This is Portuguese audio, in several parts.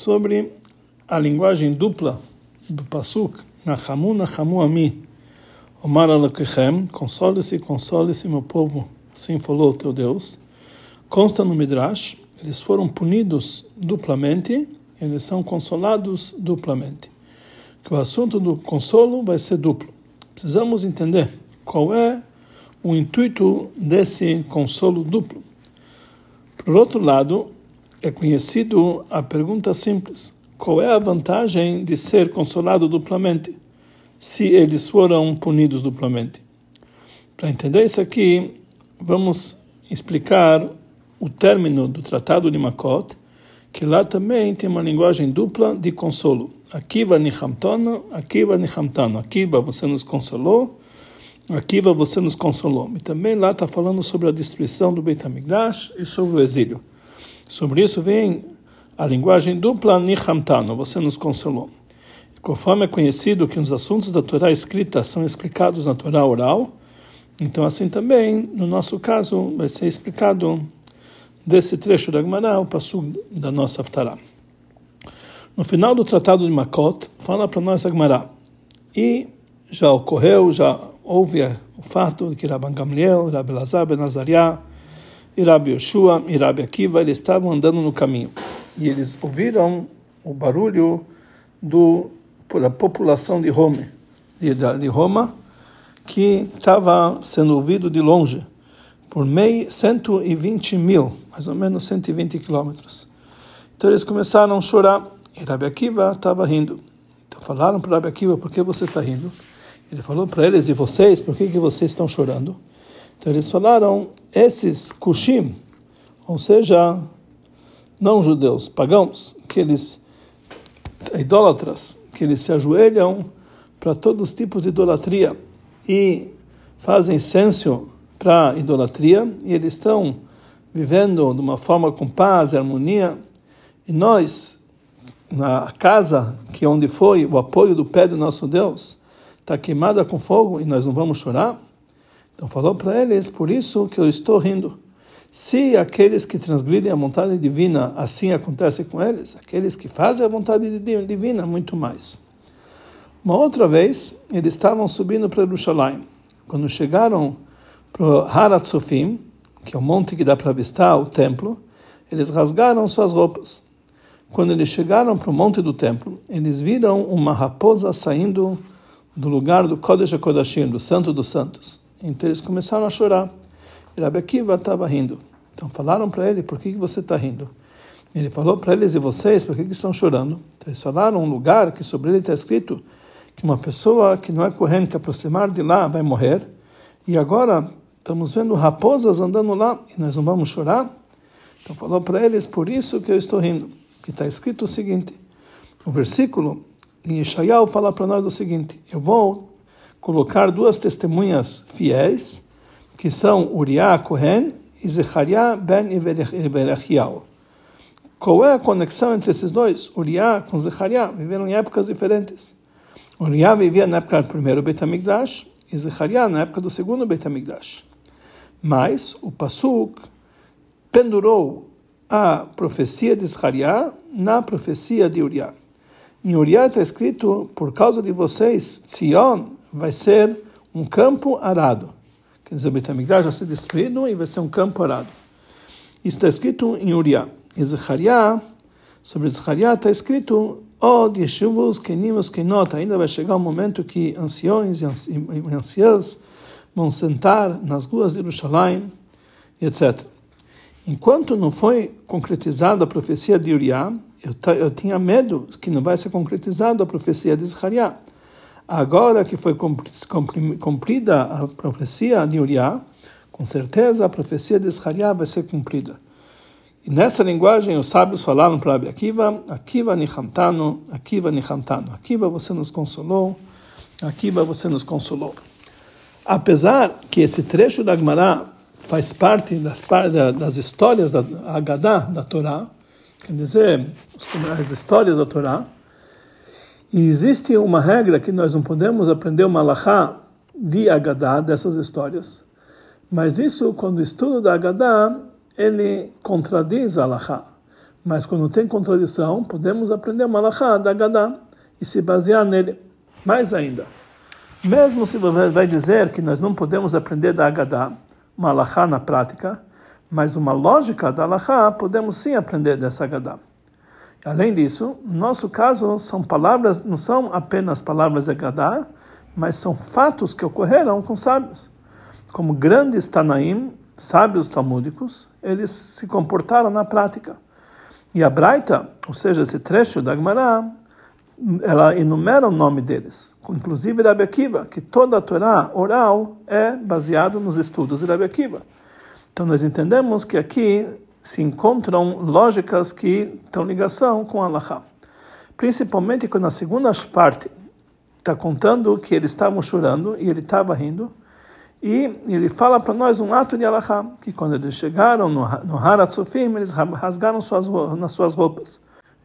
sobre a linguagem dupla do Pasuk, Nachamu, Nachamu Ami, Omar Alakechem, console-se, console-se, meu povo, assim falou teu Deus. Consta no Midrash, eles foram punidos duplamente, eles são consolados duplamente. Que o assunto do consolo vai ser duplo. Precisamos entender qual é o intuito desse consolo duplo. Por outro lado, é conhecido a pergunta simples: qual é a vantagem de ser consolado duplamente, se eles foram punidos duplamente? Para entender isso aqui, vamos explicar o término do Tratado de Makot, que lá também tem uma linguagem dupla de consolo. Akiva nichamtano, akiva nichamtano. Akiva, você nos consolou, Akiva, você nos consolou. E também lá está falando sobre a destruição do Beit HaMikdash e sobre o exílio. Sobre isso vem a linguagem dupla Nichamtano, você nos consolou. Conforme é conhecido que os assuntos da Torá escrita são explicados na Torá oral, então assim também, no nosso caso, vai ser explicado desse trecho da Gemara, o passo da nossa Haftarah. No final do Tratado de Makot, fala para nós a Gemara, e já ocorreu, já houve o fato de que Rabban Gamliel, Rabbi Lazar Ben Azariah, e Rabi Yoshua e Rabi Akiva, eles estavam andando no caminho. E eles ouviram o barulho do, da população de Roma, de, de Roma, que estava sendo ouvido de longe, por meio 120 mil, mais ou menos 120 quilômetros. Então eles começaram a chorar, e Rabi Akiva estava rindo. Então falaram para Rabi Akiva, por que você está rindo? Ele falou para eles, e vocês, por que, que vocês estão chorando? Então eles falaram, esses kushim, ou seja, não judeus, pagãos, que eles, idólatras, que eles se ajoelham para todos os tipos de idolatria e fazem censo para idolatria, e eles estão vivendo de uma forma com paz e harmonia, e nós, na casa que é onde foi o apoio do pé do nosso Deus, está queimada com fogo e nós não vamos chorar? Então falou para eles, por isso que eu estou rindo. Se aqueles que transgridem a vontade divina, assim acontece com eles, aqueles que fazem a vontade divina, muito mais. Uma outra vez, eles estavam subindo para Jerusalém. Quando chegaram para Harat Sofim, que é o monte que dá para avistar o templo, eles rasgaram suas roupas. Quando eles chegaram para o monte do templo, eles viram uma raposa saindo do lugar do Kodesh HaKodashim, do Santo dos Santos. Então eles começaram a chorar. E Rabi Akiva estava rindo. Então falaram para ele, por que, que você está rindo? Ele falou para eles, e vocês, por que, que estão chorando? Então eles falaram um lugar que sobre ele está escrito que uma pessoa que não é corrente que aproximar de lá vai morrer. E agora estamos vendo raposas andando lá e nós não vamos chorar? Então falou para eles, por isso que eu estou rindo. Que está escrito o seguinte, o versículo em Ishaiah fala para nós o seguinte, eu vou colocar duas testemunhas fiéis, que são Uriah Cohen e Zechariah ben Iberachial. Qual é a conexão entre esses dois? Uriah com Zechariah viveram em épocas diferentes. Uriah vivia na época do primeiro Beit HaMikdash e Zechariah na época do segundo Beit HaMikdash. Mas o Pasuk pendurou a profecia de Zechariah na profecia de Uriah. Em Uriah está escrito, por causa de vocês, Zion vai ser um campo arado. Quer dizer, o Betamigdash vai ser destruído e vai ser um campo arado. Isso está escrito em Uriah. Em Zechariah, sobre Zechariah está escrito Oh, yeshuvos kenimos kenot, ainda vai chegar um momento que anciões e anciãs vão sentar nas ruas de Jerusalém, etc. Enquanto não foi concretizada a profecia de Uriah, eu, eu tinha medo que não vai ser concretizada a profecia de Zechariah. Agora que foi cumprida a profecia de Uriah, com certeza a profecia de Israel vai ser cumprida. E nessa linguagem os sábios falaram para Rabi Akiva, Akiva nichamtano, Akiva nichamtano. Akiva você nos consolou, Akiva você nos consolou. Apesar que esse trecho da Gemara faz parte das, das histórias da Haggadah, da Torá, quer dizer, as histórias da Torá, e existe uma regra que nós não podemos aprender uma alahá de Agadá, dessas histórias. Mas isso, quando estudo da Agadá, ele contradiz a alahá. Mas quando tem contradição, podemos aprender uma alahá da Gadá e se basear nele. Mais ainda, mesmo se você vai dizer que nós não podemos aprender da Agadá, uma na prática, mas uma lógica da alahá, podemos sim aprender dessa Agadá. Além disso, no nosso caso, são palavras, não são apenas palavras de Agadá, mas são fatos que ocorreram com sábios. Como grandes Tanaim, sábios talmúdicos, eles se comportaram na prática. E a Braita, ou seja, esse trecho da Gemara, ela enumera o nome deles, inclusive Rabi Akiva, que toda a Torá oral é baseado nos estudos de Rabi Akiva. Então nós entendemos que aqui se encontram lógicas que têm ligação com Allah. Principalmente quando a segunda parte está contando que eles estavam chorando e ele estava rindo, e ele fala para nós um ato de Allah, que quando eles chegaram no, no Haratzofim, eles rasgaram suas, nas suas roupas.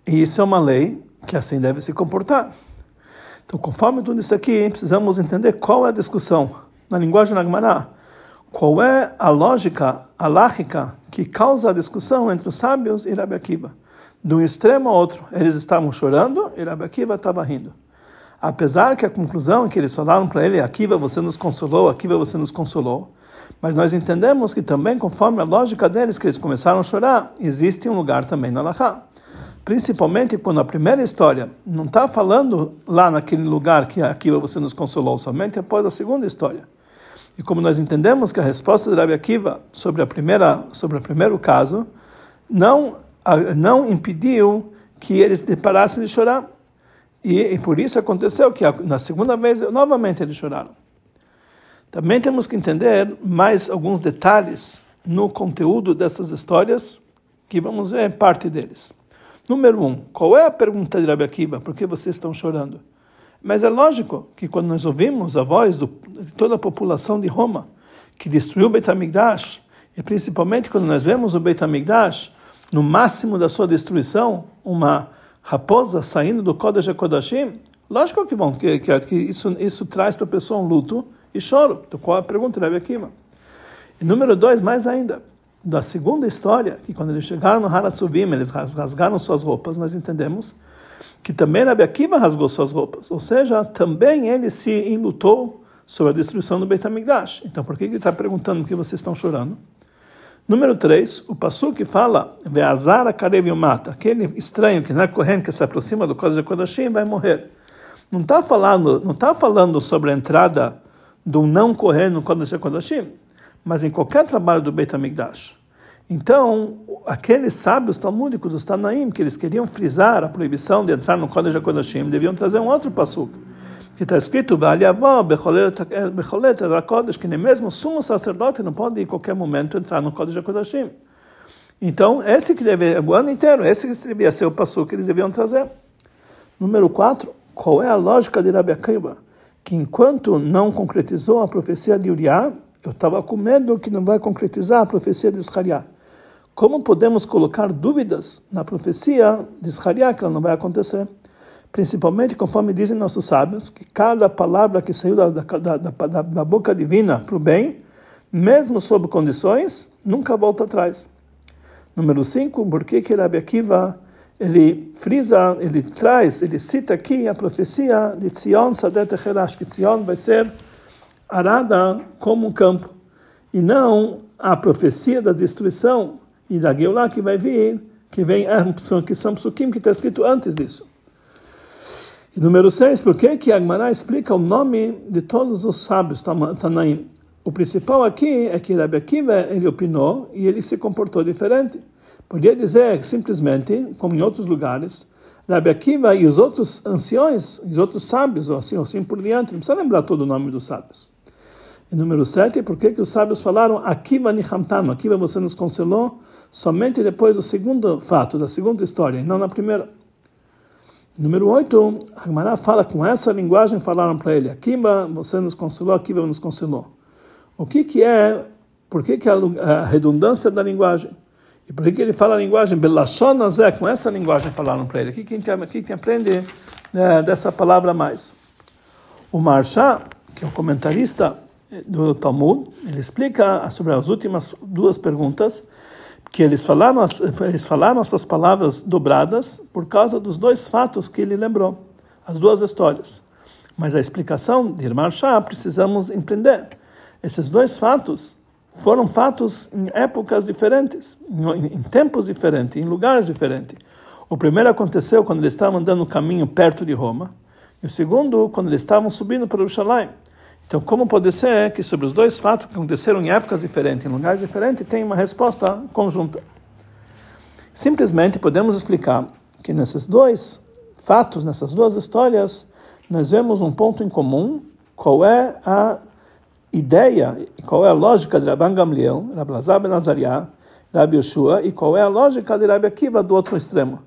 E isso é uma lei que assim deve se comportar. Então, conforme tudo isso aqui, precisamos entender qual é a discussão na linguagem Nagmará. Qual é a lógica alágica que causa a discussão entre os sábios e Rabi Akiva? De um extremo ao outro, eles estavam chorando e Rabi Akiva estava rindo. Apesar que a conclusão é que eles falaram para ele, Akiva, você nos consolou, Akiva, você nos consolou. Mas nós entendemos que também, conforme a lógica deles, que eles começaram a chorar, existe um lugar também no Alahá principalmente quando a primeira história não está falando lá naquele lugar que Akiva você nos consolou, somente após a segunda história. E como nós entendemos que a resposta de Rabi Akiva sobre a primeira sobre o primeiro caso não não impediu que eles parassem de chorar. E, e por isso aconteceu que na segunda vez novamente eles choraram. Também temos que entender mais alguns detalhes no conteúdo dessas histórias, que vamos ver parte deles. Número um, qual é a pergunta de Rabi Akiva? Por que vocês estão chorando? Mas é lógico que quando nós ouvimos a voz do, de toda a população de Roma, que destruiu o Beit HaMikdash, e principalmente quando nós vemos o Beit HaMikdash, no máximo da sua destruição, uma raposa saindo do Kodesh HaKodashim, lógico que, bom, que, que, que isso, isso traz para a pessoa um luto e choro. Então, qual a pergunta de Rabi Akiva? E número dois, mais ainda, da segunda história, que quando eles chegaram no Haratzubim, eles rasgaram suas roupas, nós entendemos que também Rabi Akiva rasgou suas roupas. Ou seja, também ele se enlutou sobre a destruição do Beit HaMikdash. Então, por que ele está perguntando que vocês estão chorando? Número 3, o Passu que fala, Veazara Karev mata, aquele estranho que na corrente que se aproxima do Kodesh Kodashim vai morrer. Não está falando, está falando sobre a entrada do não correr no Kodesh Kodashim mas em qualquer trabalho do Beit HaMikdash. Então, aqueles sábios talmúdicos dos Tanaim, que eles queriam frisar a proibição de entrar no Kodesh HaKodashim, deviam trazer um outro pasuk, que está escrito, que nem mesmo o sumo sacerdote não pode em qualquer momento entrar no Kodesh HaKodashim. Então, esse que deve, o ano inteiro, esse que devia ser o pasuk que eles deviam trazer. Número 4, qual é a lógica de Rabi Akiva? Que enquanto não concretizou a profecia de Uriah, eu estava com medo que não vai concretizar a profecia de Isharia. Como podemos colocar dúvidas na profecia de Isharia que ela não vai acontecer? Principalmente conforme dizem nossos sábios, que cada palavra que saiu da, da, da, da boca divina para o bem, mesmo sob condições, nunca volta atrás. Número 5, por que que Rabbi Akiva ele frisa, ele traz, ele cita aqui a profecia de Tzion Sadet Echelash, que Tzion vai ser arada como um campo, e não a profecia da destruição e da Geulah que vai vir, que vem que são psukim que está escrito antes disso. E número 6, por que que Agmará explica o nome de todos os sábios Tanaim? O principal aqui é que Rabbi Akiva ele opinou e ele se comportou diferente. Podia dizer simplesmente, como em outros lugares, Rabbi Akiva e os outros anciões, os outros sábios, ou assim, ou assim por diante, não precisa lembrar todo o nome dos sábios. E número 7, por que os sábios falaram Akiva Nihamtano, Akiva você nos consolou somente depois do segundo fato, da segunda história, não na primeira. Número 8, Agmará fala com essa linguagem, falaram para ele, Akiva você nos consolou, Akiva nos consolou. O que que é, por que que a, redundância da linguagem? E por que que ele fala a linguagem Belashonazé, com essa linguagem falaram para ele? O que que a gente aprende né, dessa palavra mais? O Marchá, que é o comentarista do Talmud, ele explica sobre as últimas duas perguntas, que eles falaram, eles falaram essas palavras dobradas por causa dos dois fatos que ele lembrou, as duas histórias. Mas a explicação de Irmã Shah precisamos entender. Esses dois fatos foram fatos em épocas diferentes, em tempos diferentes, em lugares diferentes. O primeiro aconteceu quando eles estavam andando no caminho perto de Roma, e o segundo quando eles estavam subindo para Jerusalém. Então, como pode ser que sobre os dois fatos que aconteceram em épocas diferentes, em lugares diferentes, tem uma resposta conjunta? Simplesmente podemos explicar que nesses dois fatos, nessas duas histórias, nós vemos um ponto em comum, qual é a ideia, qual é a lógica de Rabban Gamliel, Rabbi Lazar ben Azariah, Rabbi Yoshua, e qual é a lógica de Rabbi Akiva do outro extremo.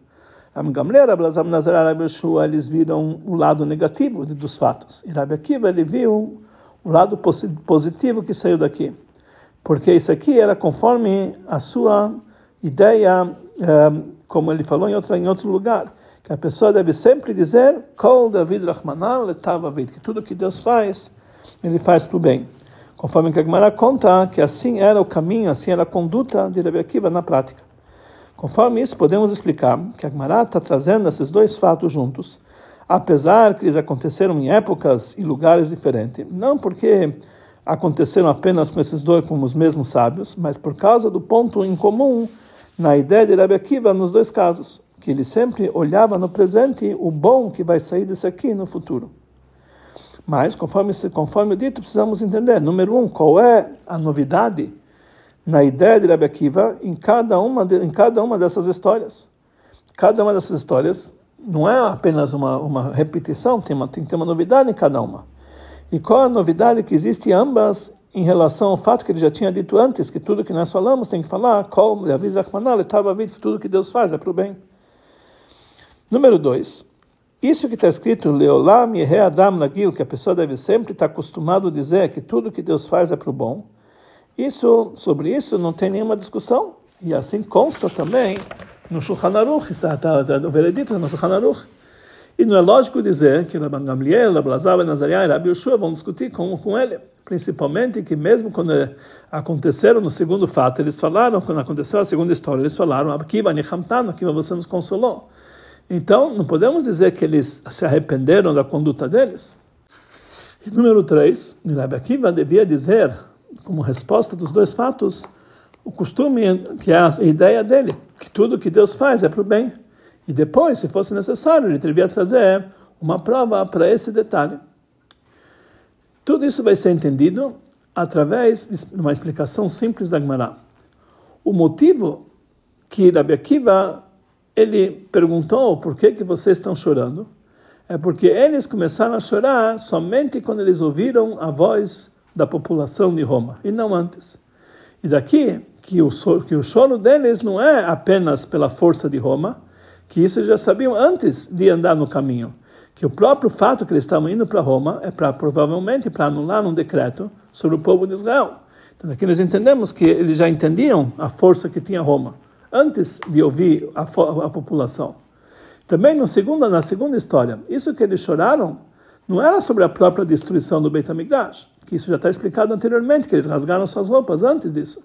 Rabbi Gamliel, Rabbi Lazar ben Azariah, Rabbi Yoshua, eles viram o lado negativo dos fatos. E Rabbi Akiva, ele viu o lado positivo que saiu daqui. Porque isso aqui era conforme a sua ideia, eh, como ele falou em, outra, em outro lugar, que a pessoa deve sempre dizer Kol David Rahmanan que tudo que Deus faz, ele faz para o bem. Conforme que a Gemara conta que assim era o caminho, assim era a conduta de Rabbi Akiva na prática. Conforme isso, podemos explicar que a Gemara está trazendo esses dois fatos juntos, apesar que eles aconteceram em épocas e lugares diferentes. Não porque aconteceram apenas com esses dois, como os mesmos sábios, mas por causa do ponto em comum na ideia de Rabbi Akiva nos dois casos, que ele sempre olhava no presente o bom que vai sair disso aqui no futuro. Mas, conforme, conforme dito, precisamos entender, número um, qual é a novidade na ideia de Rabbi Akiva em cada uma, de, em cada uma dessas histórias. Cada uma dessas histórias não é apenas uma, uma repetição, tem, uma, tem que ter uma novidade em cada uma. E qual a novidade que existe ambas em relação ao fato que ele já tinha dito antes, que tudo que nós falamos tem que falar, como que tudo que Deus faz é para o bem. Número dois, isso que está escrito, Leolam Adam Lagil, que a pessoa deve sempre estar acostumado a dizer que tudo que Deus faz é para o bom, isso, sobre isso não tem nenhuma discussão. E assim consta também no Shulchan Aruch, está, está, está o veredito no Shulchan Aruch. E não é lógico dizer que Rabban Gamliel, Rabbi Lazar, Nazariah e Rabbi Yoshua vão discutir com, com ele. Principalmente que mesmo quando aconteceram no segundo fato, eles falaram, quando aconteceu a segunda história, eles falaram, Akiva Nichamtano, Akiva você nos consolou. Então, não podemos dizer que eles se arrependeram da conduta deles. E número 3, Rabbi Akiva devia dizer, como resposta dos dois fatos, o costume, que é a ideia dele, que tudo que Deus faz é para o bem. E depois, se fosse necessário, ele devia trazer uma prova para esse detalhe. Tudo isso vai ser entendido através de uma explicação simples da Gemara. O motivo que Rabbi Akiva ele perguntou por que que vocês estão chorando, é porque eles começaram a chorar somente quando eles ouviram a voz da população de Roma e não antes. E daqui que o, que o choro deles não é apenas pela força de Roma, que isso já sabiam antes de andar no caminho, que o próprio fato que eles estavam indo para Roma é para provavelmente para anular um decreto sobre o povo de Israel. Então aqui nós entendemos que eles já entendiam a força que tinha Roma antes de ouvir a, a população. Também no segundo, na segunda história, isso que eles choraram não era sobre a própria destruição do Beit HaMikdash, que isso já está explicado anteriormente, que eles rasgaram suas roupas antes disso.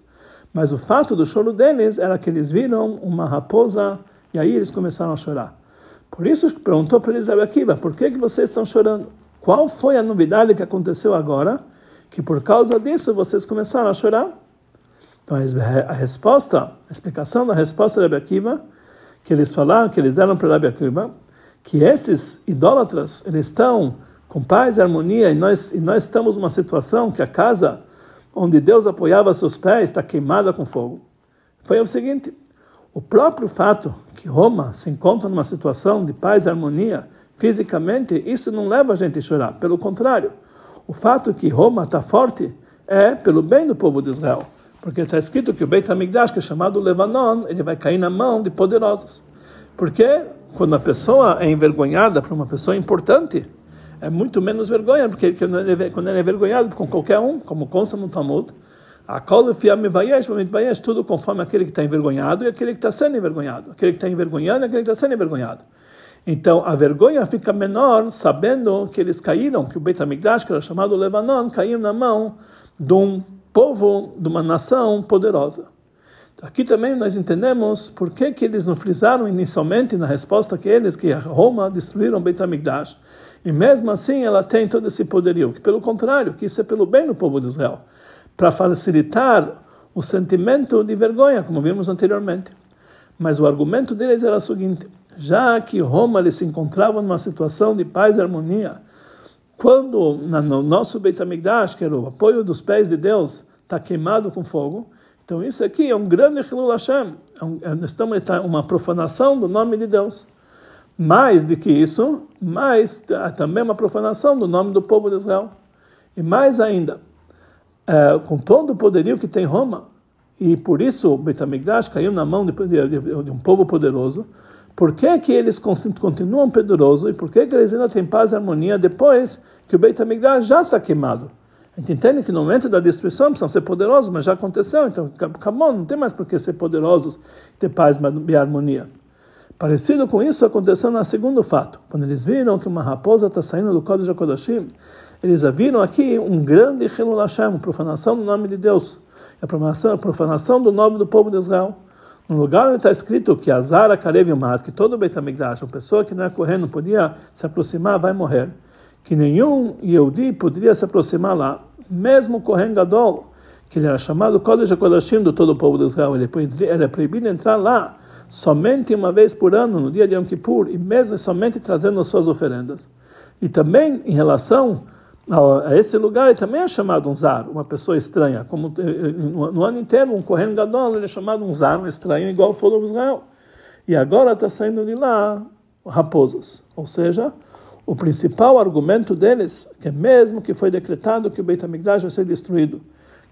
Mas o fato do choro deles era que eles viram uma raposa e aí eles começaram a chorar. Por isso perguntou para eles, Akiva, por que, que vocês estão chorando? Qual foi a novidade que aconteceu agora, que por causa disso vocês começaram a chorar? Então a resposta, a explicação da resposta de Rabbi que eles falaram, que eles deram para Rabbi que esses idólatras, eles estão com paz e harmonia e nós, e nós estamos numa situação que a casa onde Deus apoiava seus pés está queimada com fogo. Foi o seguinte, o próprio fato que Roma se encontra numa situação de paz e harmonia fisicamente, isso não leva a gente a chorar. Pelo contrário, o fato que Roma está forte é pelo bem do povo de Israel. Porque está escrito que o Beit HaMikdash, que é chamado Levanon, ele vai cair na mão de poderosos. Porque quando a pessoa é envergonhada por uma pessoa importante, é muito menos vergonha, porque quando ele é envergonhado com qualquer um, como consta no Talmud, a tudo conforme aquele que está envergonhado e aquele que está sendo envergonhado. Aquele que está envergonhando e aquele que está sendo envergonhado. Então a vergonha fica menor sabendo que eles caíram, que o Beit HaMikdash, que era chamado Levanon, caiu na mão de um povo de uma nação poderosa. Aqui também nós entendemos por que, que eles não frisaram inicialmente na resposta que eles, que Roma destruíram Beit HaMikdash. E mesmo assim ela tem todo esse poderio, que pelo contrário, que isso é pelo bem do povo de Israel, para facilitar o sentimento de vergonha, como vimos anteriormente. Mas o argumento deles era o seguinte: já que Roma se encontrava numa situação de paz e harmonia, quando no nosso Beit HaMikdash, que era o apoio dos pés de Deus, está queimado com fogo, então isso aqui é um grande Hilul Hashem, é um, é, estamos uma profanação do nome de Deus. Mais do que isso, mais também uma profanação do nome do povo de Israel. E mais ainda, é, com todo o poderio que tem Roma, e por isso o Betamigdash caiu na mão de, de, de, um povo poderoso, por que, que eles continuam poderosos e por que, que eles ainda têm paz e harmonia depois que o Betamigdash já está queimado? A gente entende que no momento da destruição precisam ser poderosos, mas já aconteceu, então acabou, não tem mais por que ser poderosos ter paz e harmonia. Parecido com isso aconteceu no segundo fato. Quando eles viram que uma raposa está saindo do Código de Kodashim, eles viram aqui um grande Hilul Hashem, profanação do nome de Deus, a profanação, a profanação do nome do povo de Israel. No lugar onde está escrito que Azara, Karev e Mat, que todo Beit HaMikdash, uma pessoa que não é correndo, podia se aproximar, vai morrer. Que nenhum Yehudi poderia se aproximar lá, mesmo Kohen Gadol, que ele era chamado Kodesh HaKodashim do todo o povo de Israel, ele é proibido entrar lá somente uma vez por ano, no dia de Yom Kippur, e mesmo somente trazendo as suas oferendas. E também em relação a esse lugar, ele também é chamado um zar, uma pessoa estranha. Como eh, eh, no ano inteiro, um Kohen Gadol ele é chamado um zar, um estranho, igual ao povo de Israel. E agora está saindo de lá raposas. Ou seja, o principal argumento deles, que é mesmo que foi decretado que o Beit HaMikdash vai ser destruído,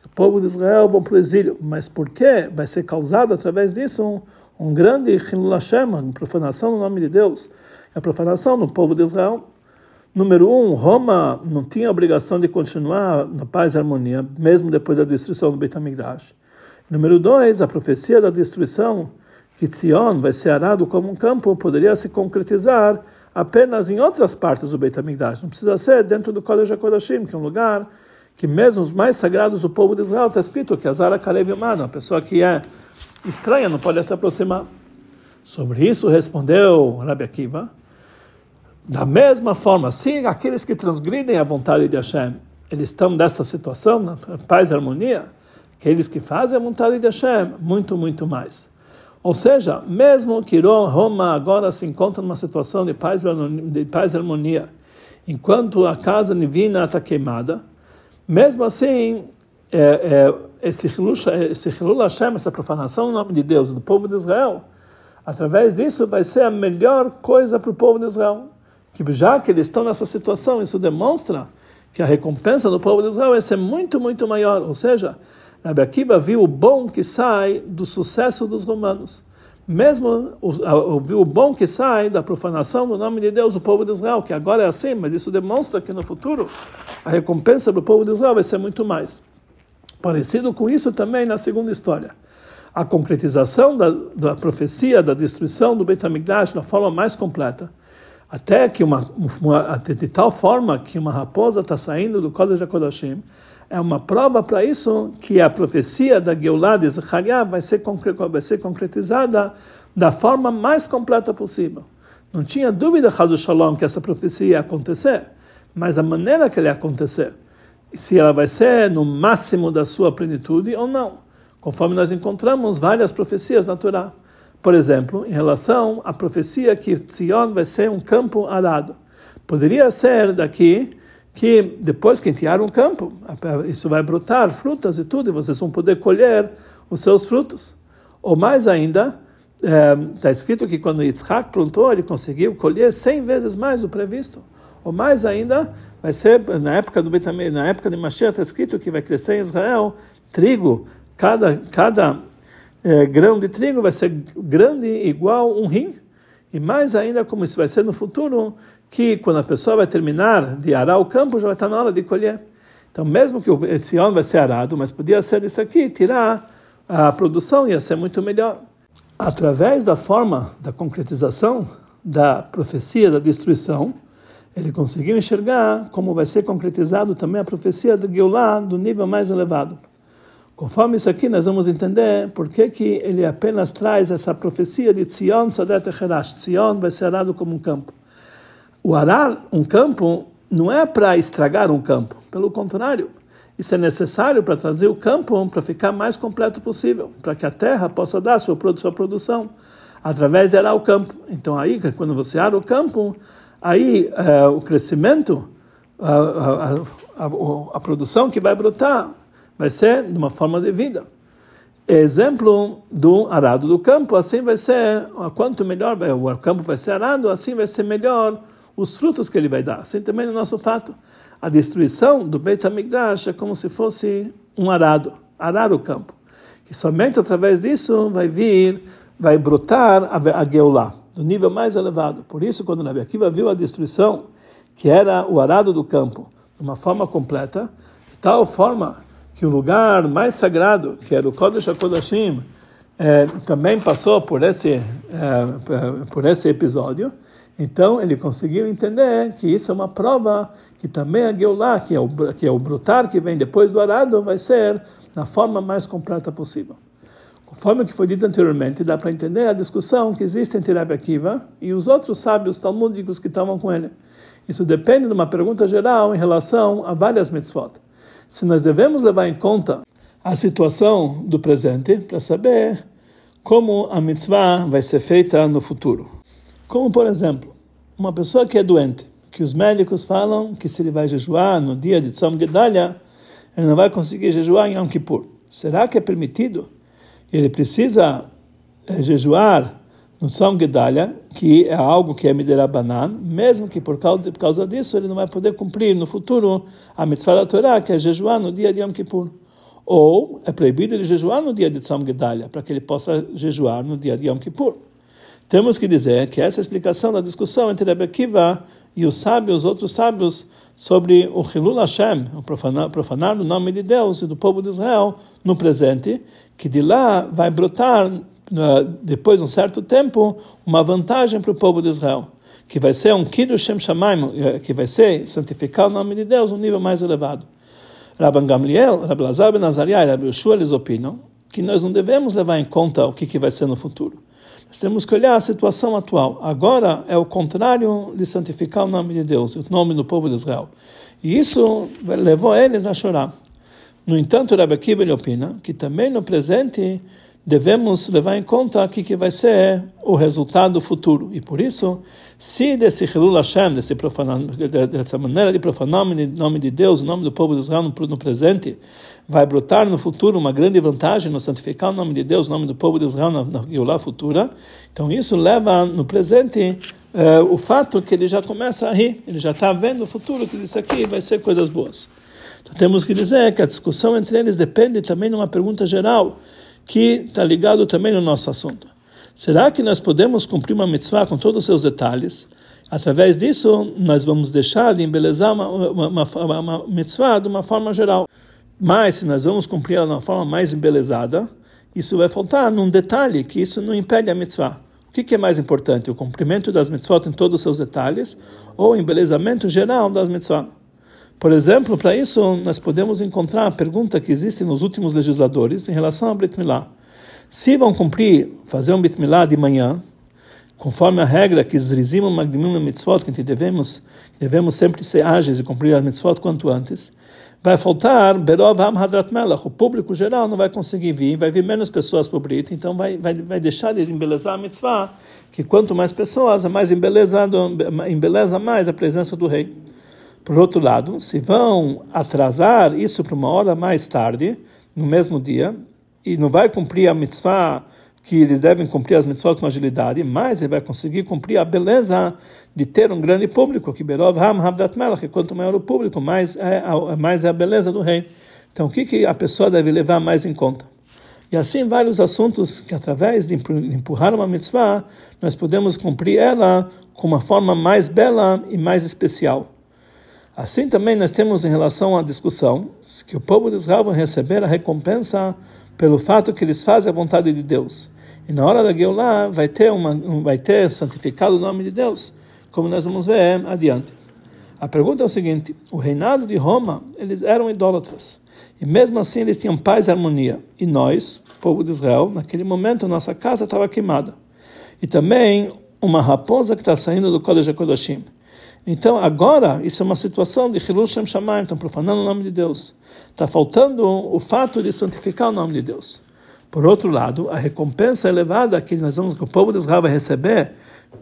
o povo de Israel vão para o exílio, mas por que vai ser causado através disso um, grande Hilul Hashem, uma profanação no nome de Deus, a profanação no povo de Israel. Número um, Roma não tinha obrigação de continuar na paz e harmonia, mesmo depois da destruição do Beit HaMikdash. Número dois, a profecia da destruição, que Tzion vai ser arado como um campo, poderia se concretizar apenas em outras partes do Beit HaMikdash. Não precisa ser dentro do Kodesh HaKodashim, que é um lugar que mesmo os mais sagrados do povo de Israel está escrito que Azara Karev Yomano, uma pessoa que é estranha, não pode se aproximar. Sobre isso respondeu Rabi Akiva, da mesma forma, se aqueles que transgridem a vontade de Hashem, eles estão nessa situação, na paz e harmonia, aqueles que fazem a vontade de Hashem, muito, muito mais. Ou seja, mesmo que Roma agora se encontra numa situação de paz, de paz e harmonia, enquanto a casa divina está queimada, mesmo assim, é, é, esse Hilul Hashem, essa profanação no nome de Deus, do povo de Israel, através disso vai ser a melhor coisa para o povo de Israel. Que já que eles estão nessa situação, isso demonstra que a recompensa do povo de Israel vai ser muito, muito maior. Ou seja, Rabbi viu o bom que sai do sucesso dos romanos. Mesmo viu o bom que sai da profanação do nome de Deus, do povo de Israel, que agora é assim, mas isso demonstra que no futuro a recompensa do povo de Israel vai ser muito mais. Parecido com isso também na segunda história. A concretização da, da profecia da destruição do Beit HaMikdash na forma mais completa. Até que uma, uma de tal forma que uma raposa está saindo do Kodesh HaKodashim, é uma prova para isso que a profecia da Geulah de Zechariah vai ser, vai ser concretizada da forma mais completa possível. Não tinha dúvida, Hadu Shalom, que essa profecia ia acontecer, mas a maneira que ela ia acontecer se ela vai ser no máximo da sua plenitude ou não, conforme nós encontramos várias profecias na Torá. Por exemplo, em relação à profecia que Zion vai ser um campo arado. Poderia ser daqui que depois que enterrar um campo, isso vai brotar frutas e tudo, e vocês vão poder colher os seus frutos. Ou mais ainda, está é, escrito que quando Yitzhak plantou, ele conseguiu colher 100 vezes mais do previsto. Ou mais ainda, vai ser na época do Betamir, na época de Mashiach está escrito que vai crescer em Israel trigo, cada cada é, grão de trigo vai ser grande igual um rim. E mais ainda, como isso vai ser no futuro, que quando a pessoa vai terminar de arar o campo, já vai estar na hora de colher. Então, mesmo que o Etzion vai ser arado, mas podia ser isso aqui, tirar a produção, ia ser muito melhor. Através da forma da concretização da profecia da destruição, ele conseguiu enxergar como vai ser concretizado também a profecia de Geulah do nível mais elevado. Conforme isso aqui, nós vamos entender por que, que ele apenas traz essa profecia de Tzion Sadet Echerash. Tzion vai ser arado como um campo. O arar um campo não é para estragar um campo, pelo contrário, isso é necessário para trazer o campo para ficar mais completo possível, para que a terra possa dar sua, sua produção através de arar o campo. Então aí, quando você ara o campo, aí é, o crescimento, a, a, a, a produção que vai brotar vai ser de uma forma de vida. Exemplo do arado do campo, assim vai ser, quanto melhor o campo vai ser arado, assim vai ser melhor os frutos que ele vai dar. Assim também no nosso fato, a destruição do Beit HaMikdash é como se fosse um arado, arar o campo. Que somente através disso vai vir, vai brotar a, a Geulah, do nível mais elevado. Por isso, quando Nabi Akiva viu a destruição, que era o arado do campo, de uma forma completa, de tal forma que o lugar mais sagrado, que era o Kodesh HaKodashim, é, também passou por esse, é, por esse episódio. Então ele conseguiu entender que isso é uma prova que também a Geulah, que é o, que é o brotar que vem depois do arado, vai ser na forma mais completa possível. Conforme que foi dito anteriormente, dá para entender a discussão que existe entre Rabbi Akiva e os outros sábios talmúdicos que estavam com ele. Isso depende de uma pergunta geral em relação a várias mitzvot se nós devemos levar em conta a situação do presente para saber como a mitzvah vai ser feita no futuro. Como, por exemplo, uma pessoa que é doente, que os médicos falam que se ele vai jejuar no dia de Tzom Gedalia, ele não vai conseguir jejuar em Yom Kippur. Será que é permitido? Ele precisa eh, jejuar no Tzom Gedalia, que é algo que é Miderabanan, mesmo que por causa, por causa disso ele não vai poder cumprir no futuro a mitzvah da Torá, que é jejuar no dia de Yom Kippur. Ou é proibido ele jejuar no dia de Tzom Gedalia, para que ele possa jejuar no dia de Yom Kippur. Temos que dizer que essa é explicação da discussão entre Rebbe Akiva e os sábios, os outros sábios, sobre o Hilul Hashem, o profanar, profanar do nome de Deus e do povo de Israel no presente, que de lá vai brotar depois de um certo tempo, uma vantagem para o povo de Israel, que vai ser um Kiddush Shem Shamaim, eh, que vai ser santificar o nome de Deus um nível mais elevado. Rabban Gamliel, Rabbi Lazar Ben Azariah e Rabbi eles opinam que nós não devemos levar em conta o que, que vai ser no futuro. Nós temos que olhar a situação atual. Agora é o contrário de santificar o nome de Deus, o nome do povo de Israel. E isso levou eles a chorar. No entanto, Rabbi Akiva opina que também no presente devemos levar em conta o que vai ser o resultado futuro. E por isso, se desse Hilul Hashem, desse profanar, dessa maneira de profanar o nome de Deus, o nome do povo de Israel no, no presente, vai brotar no futuro uma grande vantagem no santificar o nome de Deus, o nome do povo de Israel na, na futura, então isso leva no presente uh, o fato que ele já começa a rir, ele já está vendo o futuro, que isso aqui vai ser coisas boas. Então temos que dizer que a discussão entre eles depende também de uma pergunta geral, que está ligado também no nosso assunto. Será que nós podemos cumprir uma mitzvah com todos os seus detalhes? Através disso, nós vamos deixar de embelezar uma, uma, uma, uma mitzvah de uma forma geral. Mas, se nós vamos cumprir ela de uma forma mais embelezada, isso vai faltar num detalhe, que isso não impede a mitzvah. O que, que é mais importante, o cumprimento das mitzvot em todos os seus detalhes ou o embelezamento geral das mitzvot? Por exemplo, para isso, nós podemos encontrar a pergunta que existe nos últimos legisladores em relação a Brit Milá. Se vão cumprir, fazer um Brit Milá de manhã, conforme a regra que Zrizim Magdimim Mitzvot, que devemos, devemos sempre ser ágeis e cumprir as mitzvot quanto antes, vai faltar Berov Ham Hadrat Melach, o público geral não vai conseguir vir, vai vir menos pessoas para o Brit, então vai, vai, vai deixar de embelezar a mitzvah, que quanto mais pessoas, mais embelezado, embeleza mais a presença do rei. Por outro lado, se vão atrasar isso para uma hora mais tarde, no mesmo dia, e não vai cumprir a mitzvah que eles devem cumprir as mitzvot com agilidade, mas ele vai conseguir cumprir a beleza de ter um grande público, que Berov Ham Habdat Melach, quanto maior o público, mais é, a, mais é a beleza do rei. Então, o que, que a pessoa deve levar mais em conta? E assim, vários assuntos que, através de empurrar uma mitzvah, nós podemos cumprir ela com uma forma mais bela e mais especial. Assim também nós temos em relação à discussão que o povo de Israel vai receber a recompensa pelo fato que eles fazem a vontade de Deus. E na hora da Geulah vai ter uma vai ter santificado o nome de Deus, como nós vamos ver adiante. A pergunta é o seguinte: o reinado de Roma, eles eram idólatras. E mesmo assim eles tinham paz e harmonia. E nós, povo de Israel, naquele momento nossa casa estava queimada. E também uma raposa que estava saindo do Kodesh HaKodashim. Então agora isso é uma situação de Hilul Shem Shamayim, estão profanando o nome de Deus. Está faltando o fato de santificar o nome de Deus. Por outro lado, a recompensa elevada que nós vamos que o povo de Israel vai receber,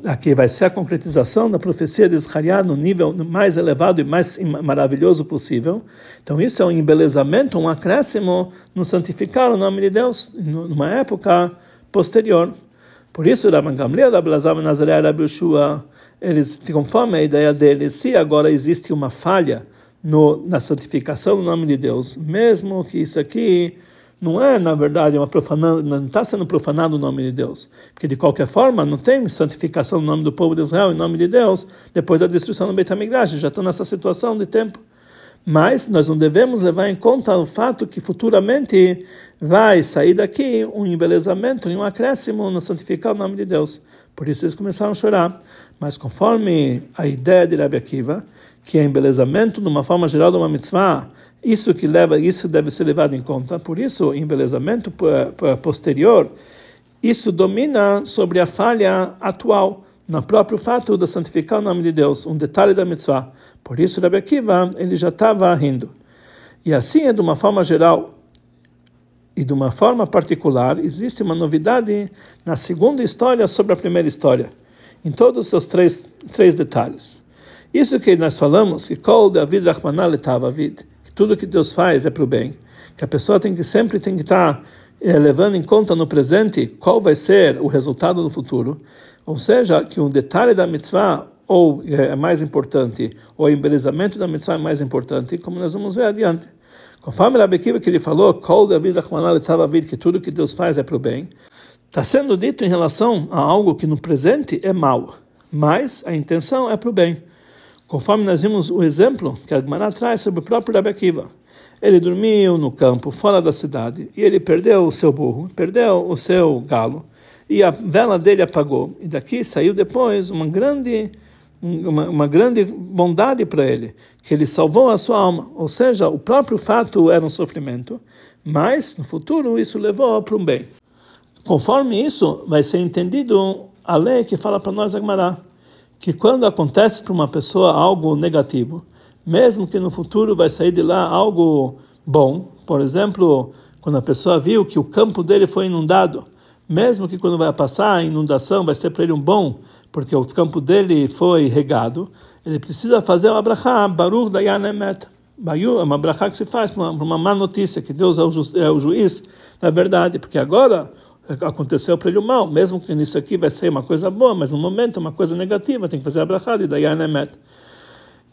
aqui vai ser a concretização da profecia de Israel no nível mais elevado e mais maravilhoso possível. Então isso é um embelezamento, um acréscimo no santificar o nome de Deus numa época posterior. Por isso, Rabban Gamliel, Rabbi Lazar Nazaré, Rabbi Yeshua, eles, conforme a ideia deles, se agora existe uma falha no, na santificação do nome de Deus, mesmo que isso aqui não é, na verdade, uma profanando, não está sendo profanado o nome de Deus. Porque, de qualquer forma, não tem santificação no nome do povo de Israel, em nome de Deus, depois da destruição do Beit HaMikdash. Já estão nessa situação de tempo. Mas nós não devemos levar em conta o fato que futuramente vai sair daqui um embelezamento e um acréscimo no santificar o nome de Deus. Por isso eles começaram a chorar. Mas conforme a ideia de Rabbi Akiva, que é embelezamento de uma forma geral de uma mitzvah, isso que leva, isso deve ser levado em conta. Por isso, embelezamento posterior, isso domina sobre a falha atual, no próprio fato de santificar o nome de Deus, um detalhe da mitzvah. Por isso, Rabbi Akiva, ele já estava rindo. E assim é de uma forma geral e de uma forma particular, existe uma novidade na segunda história sobre a primeira história, em todos os seus três, três detalhes. Isso que nós falamos, que Kol David Rahmanah Vid, que tudo que Deus faz é para o bem, que a pessoa tem que sempre tem que estar eh, levando em conta no presente qual vai ser o resultado no futuro, ou seja, que um detalhe da mitzvah ou eh, é mais importante, ou o embelezamento da mitzvah é mais importante, como nós vamos ver adiante. Conforme Rabbi Kiva que ele falou, Kol David Rahmanah Vid, que tudo que Deus faz é para o bem, está sendo dito em relação a algo que no presente é mal, mas a intenção é para o bem. Conforme nós vimos o exemplo que a Gemara traz sobre o próprio Rabbi Akiva. Ele dormiu no campo, fora da cidade, e ele perdeu o seu burro, perdeu o seu galo, e a vela dele apagou. E daqui saiu depois uma grande, uma, uma grande bondade para ele, que ele salvou a sua alma. Ou seja, o próprio fato era um sofrimento, mas no futuro isso levou para um bem. Conforme isso, vai ser entendido a lei que fala para nós a Gemara que quando acontece para uma pessoa algo negativo, mesmo que no futuro vai sair de lá algo bom, por exemplo, quando a pessoa viu que o campo dele foi inundado, mesmo que quando vai passar a inundação vai ser para ele um bom, porque o campo dele foi regado, ele precisa fazer uma brachá, Baruch Dayan Emet. É uma brachá que se faz para uma, uma má notícia, que Deus é o, ju, é o juiz, na verdade, porque agora aconteceu para ele o mal, mesmo que nisso aqui vai ser uma coisa boa, mas no momento uma coisa negativa, tem que fazer a brachada e daí a nemet.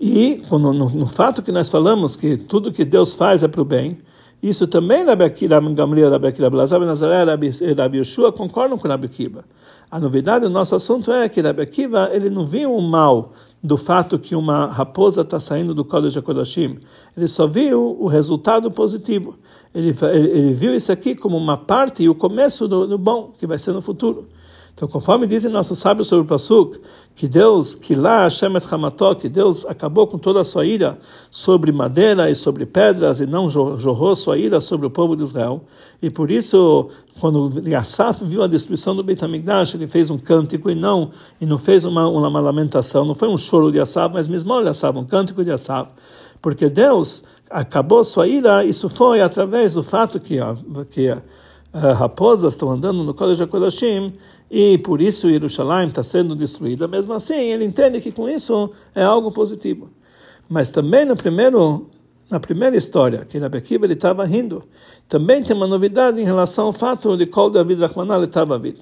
E no, no, fato que nós falamos que tudo que Deus faz é para o bem, isso também Akiva, Gamliel, Rabi Akiva, Blazar, Nazaré, Rabi, Rabi Yeshua concordam com Rabi Akiva. A novidade do nosso assunto é que Rabi Akiva, ele não viu o mal do fato que uma raposa está saindo do Kodesh HaKodashim. Ele só viu o resultado positivo. Ele, ele, ele, viu isso aqui como uma parte e o começo do, do bom que vai ser no futuro. Então, conforme dizem nossos sábios sobre o Pasuk, que Deus, que lá Hashem et Hamató, que Deus acabou com toda a sua ira sobre madeira e sobre pedras e não jorrou sua ira sobre o povo de Israel. E por isso, quando Yassaf viu a destruição do Beit HaMikdash, ele fez um cântico e não e não fez uma, uma lamentação, não foi um choro de Yassaf, mas mesmo Yassaf, um cântico de Yassaf. Porque Deus acabou sua ira, isso foi através do fato que, que raposas estão andando no Kodesh HaKodashim e por isso Jerusalém está sendo destruída. Mesmo assim, ele entende que com isso é algo positivo. Mas também no primeiro, na primeira história, que Rabbi Akiva estava rindo, também tem uma novidade em relação ao fato de qual David Rahmanal estava vindo.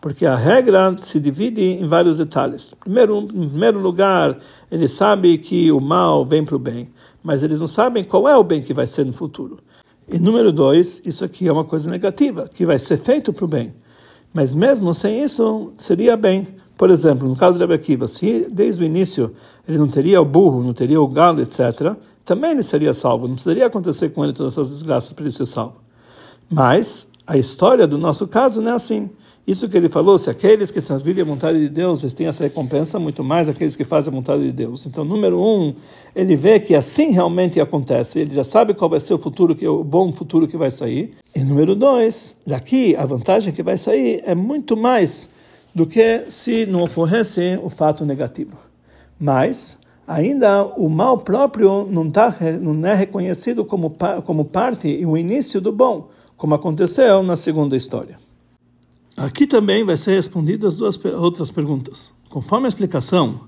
Porque a regra se divide em vários detalhes. Primeiro, em primeiro lugar, ele sabe que o mal vem para o bem, mas eles não sabem qual é o bem que vai ser no futuro. E número dois, isso aqui é uma coisa negativa, que vai ser feito para o bem. Mas mesmo sem isso, seria bem. Por exemplo, no caso de Rebbe Akiva, se desde o início ele não teria o burro, não teria o galo, etc., também ele seria salvo. Não precisaria acontecer com ele todas essas desgraças para ele ser salvo. Mas a história do nosso caso não é assim. Isso que ele falou, se aqueles que transgridem a vontade de Deus, eles têm essa recompensa, muito mais aqueles que fazem a vontade de Deus. Então, número um, ele vê que assim realmente acontece, ele já sabe qual vai ser o futuro, que o bom futuro que vai sair. E número dois, daqui a vantagem que vai sair é muito mais do que se não ocorresse o fato negativo. Mas ainda o mal próprio não, tá, não é reconhecido como, como parte e o início do bom, como aconteceu na segunda história. Aqui também vai ser respondidas as duas outras perguntas. Conforme a explicação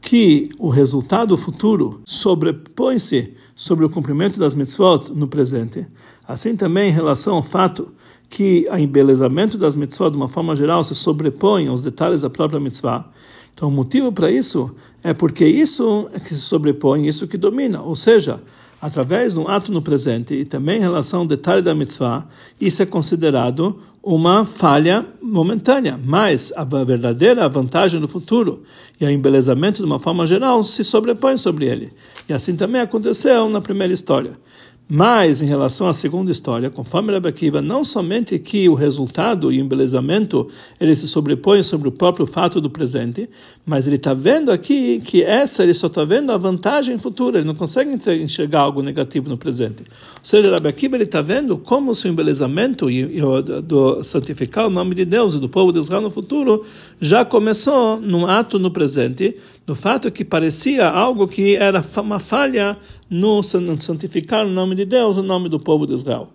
que o resultado futuro sobrepõe-se sobre o cumprimento das mitzvot no presente, assim também em relação ao fato que o embelezamento das mitzvot, de uma forma geral, se sobrepõe aos detalhes da própria mitzvah. Então, o motivo para isso é porque isso é que se sobrepõe, isso que domina, ou seja, através de um ato no presente e também em relação ao detalhe da mitzvah, isso é considerado uma falha momentânea, mas a verdadeira vantagem no futuro e o embelezamento de uma forma geral se sobrepõe sobre ele. E assim também aconteceu na primeira história. Mas, em relação à segunda história, conforme Rebbe Akiva, não somente que o resultado e o embelezamento ele se sobrepõe sobre o próprio fato do presente, mas ele está vendo aqui que essa, ele só está vendo a vantagem futura, ele não consegue enxergar algo negativo no presente. Ou seja, Rebbe Akiva está vendo como se o embelezamento e, e do santificar o nome de Deus e do povo de Israel no futuro já começou num ato no presente, no fato que parecia algo que era uma falha no santificar o nome de Deus, o nome do povo de Israel.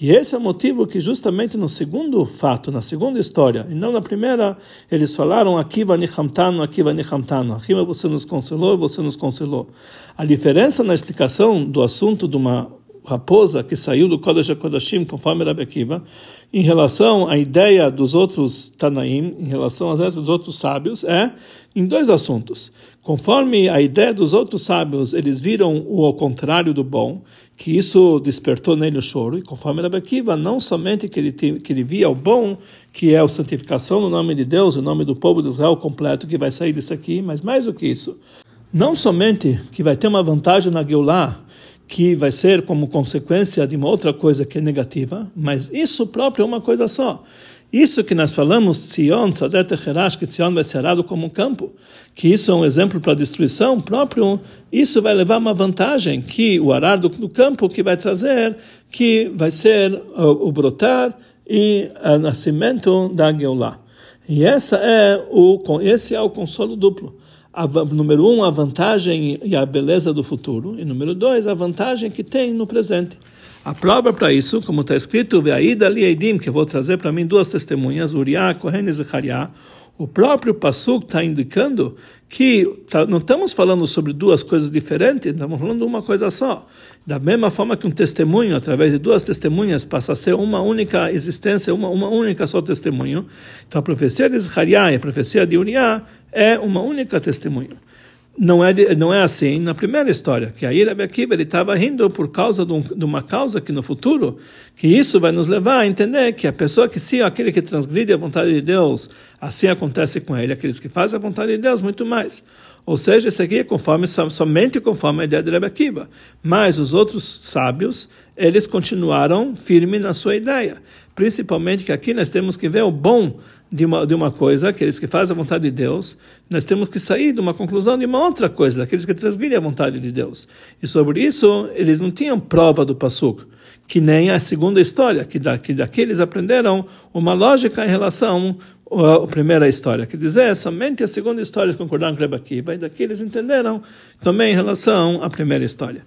E esse é o motivo que justamente no segundo fato, na segunda história, e não na primeira, eles falaram Akiva Nichamtano, Akiva Nichamtano. Akiva você nos consolou, você nos consolou. A diferença na explicação do assunto de uma raposa que saiu do Kodesh HaKodashim, conforme Rabbi Akiva, em relação à ideia dos outros Tanaim, em relação às ideias dos outros sábios, é em dois assuntos. Conforme a ideia dos outros sábios, eles viram o ao contrário do bom, que isso despertou nele o choro, e conforme Rabbi Akiva, não somente que ele, que ele via o bom, que é a santificação no nome de Deus, o nome do povo de Israel completo, que vai sair disso aqui, mas mais do que isso, não somente que vai ter uma vantagem na Geulah, que vai ser como consequência de uma outra coisa que é negativa, mas isso próprio é uma coisa só. Isso que nós falamos, Sion, Sadet Herash, que Sion vai ser arado como um campo, que isso é um exemplo para a destruição próprio, isso vai levar uma vantagem, que o arar do, do campo que vai trazer, que vai ser o, o brotar e o nascimento da Geulah. E essa é o, esse é o consolo duplo a, número um, a vantagem e a beleza do futuro, e número dois, a vantagem que tem no presente. A prova para isso, como está escrito, Ve'aida li eidim, que eu vou trazer para mim duas testemunhas, Uriah, Kohen e Zechariah, o próprio Passuk está indicando que tá, não estamos falando sobre duas coisas diferentes, estamos falando de uma coisa só. Da mesma forma que um testemunho, através de duas testemunhas, passa a ser uma única existência, uma, uma única só testemunho. Então a profecia de Zechariah e a profecia de Uriah é uma única testemunho não é, não é assim na primeira história, que aí Rabbi Akiva estava rindo por causa de, um, de, uma causa que no futuro, que isso vai nos levar a entender que a pessoa que se aquele que transgride a vontade de Deus, assim acontece com ele, aqueles que fazem a vontade de Deus, muito mais. Ou seja, isso aqui é conforme, somente conforme a ideia de Rabbi Akiva. Mas os outros sábios, eles continuaram firmes na sua ideia. Principalmente que aqui nós temos que ver o bom de uma, de uma coisa, aqueles que fazem a vontade de Deus, nós temos que sair de uma conclusão de uma outra coisa, daqueles que transgridem a vontade de Deus. E sobre isso, eles não tinham prova do Passuk, que nem a segunda história, que, da, que daqueles aprenderam uma lógica em relação à primeira história. Quer dizer, somente a segunda história concordaram com Rebbe Akiva, e daqui eles entenderam também em relação à primeira história.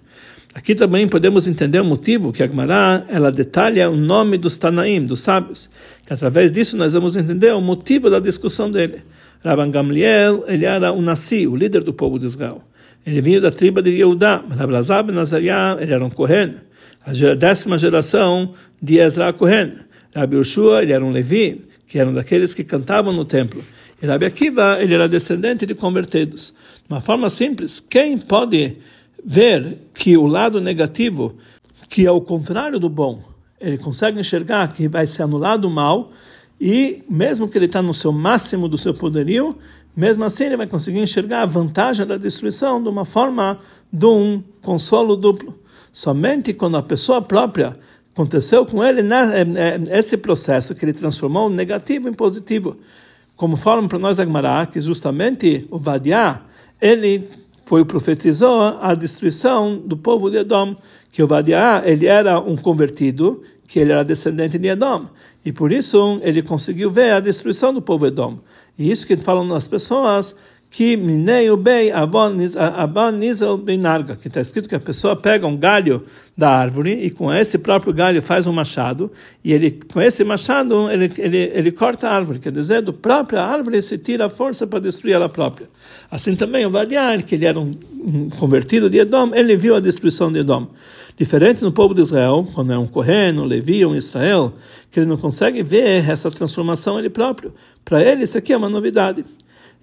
Aqui também podemos entender o motivo que a Gemara ela detalha o nome dos Tanaim, dos sábios, que através disso nós vamos entender o motivo da discussão dele. Rabban Gamliel, ele era o Nassi, o líder do povo de Israel. Ele vinha da tribo de Yehudá. Rabbi Lazar ben Azariah, ele era um Kohen, a décima geração de Ezra Kohen. Rabbi Yoshua, ele era um Levi, que eram daqueles que cantavam no templo. E Rabbi Akiva, ele era descendente de convertidos. De uma forma simples, quem pode ver que o lado negativo, que é o contrário do bom, ele consegue enxergar que vai ser anulado o mal e mesmo que ele está no seu máximo do seu poderio, mesmo assim ele vai conseguir enxergar a vantagem da destruição de uma forma de um consolo duplo. Somente quando a pessoa própria Aconteceu com ele esse processo que ele transformou o negativo em positivo. Como falam para nós Agmará, que justamente o Vadiá, ele foi profetizou a destruição do povo de Edom, que o Vadiá, ele era um convertido, que ele era descendente de Edom, e por isso ele conseguiu ver a destruição do povo Edom. E isso que falam as pessoas que narga, que está escrito que a pessoa pega um galho da árvore e com esse próprio galho faz um machado e ele com esse machado ele, ele, ele corta a árvore, quer dizer, do própria árvore se tira a força para destruir ela própria. Assim também o Vadiar, que ele era um convertido de Edom, ele viu a destruição de Edom. Diferente no povo de Israel, quando é um Correno, um Levi, um Israel, que ele não consegue ver essa transformação ele próprio. Para ele isso aqui é uma novidade.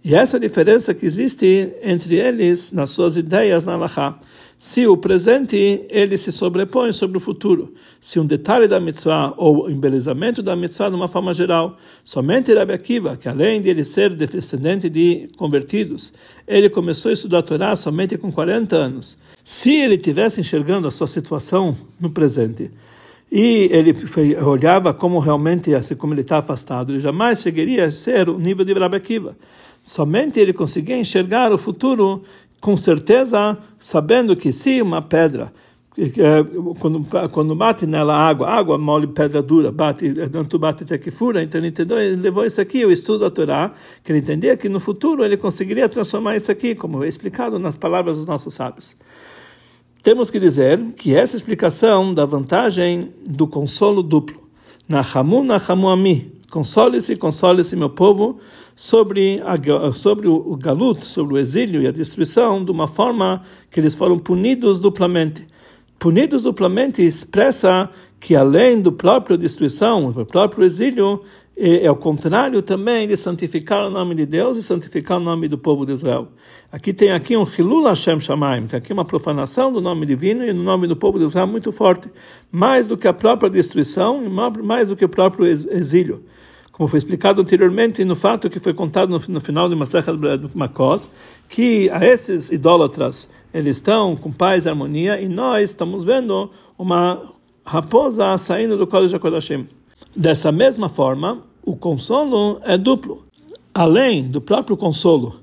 E essa diferença que existe entre eles nas suas ideias na Allahá. Se o presente ele se sobrepõe sobre o futuro, se um detalhe da mitzvah ou embelezamento da mitzvah de uma forma geral, somente Rabbi Akiva, que além de ele ser descendente de convertidos, ele começou a estudar a Torá somente com 40 anos. Se ele tivesse enxergando a sua situação no presente, e ele olhava como realmente, assim como ele está afastado, ele jamais chegaria a ser o nível de Rabbi Akiva. Somente ele conseguia enxergar o futuro com certeza, sabendo que se uma pedra quando, quando bate nela água, água mole pedra dura, bate, tanto bate até que fura, então ele entendeu, ele levou isso aqui, o estudo da Torá, que ele entendia que no futuro ele conseguiria transformar isso aqui, como é explicado nas palavras dos nossos sábios. Temos que dizer que essa explicação da vantagem do consolo duplo, na Hamu, na Hamu Ami, console-se, console-se meu povo, sobre, a, sobre o galut, sobre o exílio e a destruição, de uma forma que eles foram punidos duplamente. Punidos duplamente expressa que além do próprio destruição, do próprio exílio, é, o contrário também de santificar o nome de Deus e santificar o nome do povo de Israel. Aqui tem aqui um Hilul Hashem Shamaim, tem aqui uma profanação do nome divino e do nome do povo de Israel muito forte, mais do que a própria destruição e mais do que o próprio exílio como foi explicado anteriormente no fato que foi contado no, no final de Masechet Makot, que a esses idólatras eles estão com paz e harmonia e nós estamos vendo uma raposa saindo do Kodesh HaKodashim. Dessa mesma forma, o consolo é duplo. Além do próprio consolo,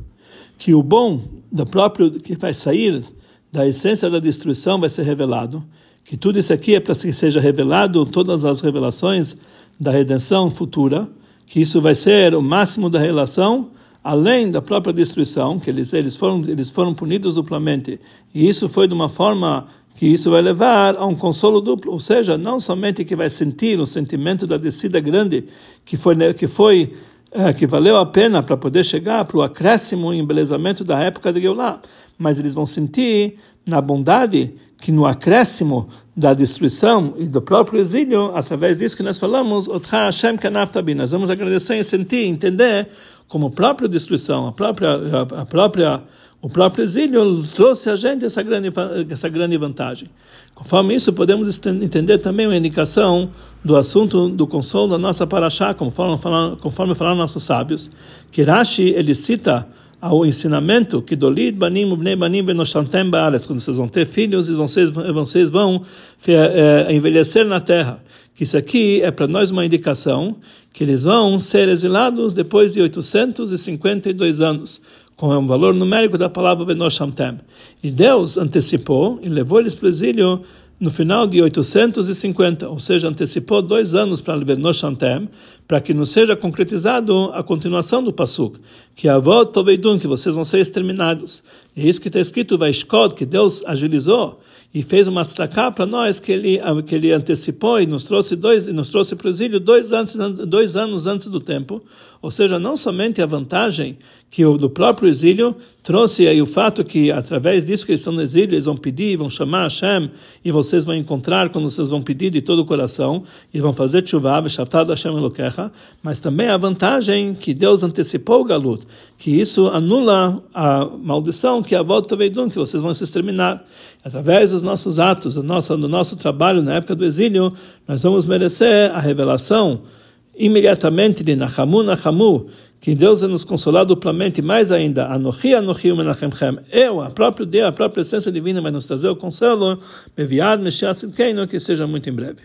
que o bom do próprio que vai sair da essência da destruição vai ser revelado, que tudo isso aqui é para que seja revelado todas as revelações da redenção futura que isso vai ser o máximo da relação, além da própria destruição, que eles, eles, foram, eles foram punidos duplamente. E isso foi de uma forma que isso vai levar a um consolo duplo, ou seja, não somente que vai sentir o sentimento da descida grande que foi que foi é, que valeu a pena para poder chegar para o acréscimo e embelezamento da época de Geulah, mas eles vão sentir na bondade que no acréscimo da destruição e do próprio exílio, através disso que nós falamos, nós vamos agradecer e sentir, entender como a própria destruição, a própria, a própria, o próprio exílio trouxe a gente essa grande, essa grande vantagem. Conforme isso, podemos entender também uma indicação do assunto do consolo da nossa paraxá, conforme falaram, conforme falaram nossos sábios, que Rashi, ele cita ao ensinamento que dolid banim ubnei banim benoshantem baaretz, quando vocês vão ter filhos e vocês, vocês vão é, envelhecer na terra. Que isso aqui é para nós uma indicação que eles vão ser exilados depois de 852 anos, com o valor numérico da palavra benoshantem. E Deus antecipou e levou eles para o exílio no final de 850, ou seja, antecipou dois anos para no Shantem, para que não seja concretizado a continuação do Pasuk, que a avó Toveidun, que vocês vão ser exterminados. É isso que está escrito, Vaishkod, que Deus agilizou e fez uma tzedakah para nós, que ele, que ele antecipou e nos trouxe dois, nos trouxe para o exílio dois, antes, dois anos antes do tempo. Ou seja, não somente a vantagem que o do próprio exílio trouxe aí o fato que, através disso que eles estão no exílio, eles vão pedir, vão chamar Hashem, e você vocês vão encontrar quando vocês vão pedir de todo o coração e vão fazer Elokecha, mas também a vantagem que Deus antecipou o galut, que isso anula a maldição que a volta veidun, que vocês vão se exterminar. Através dos nossos atos, do nosso, do nosso trabalho na época do exílio, nós vamos merecer a revelação imediatamente de Nachamu, Nachamu, que Deus é nos consolar duplamente, mais ainda, Anochi, Anochi, Menachemchem, eu, a própria Deus, a própria essência divina vai nos trazer o consolo, Meviad, Meshiach, que seja muito em breve.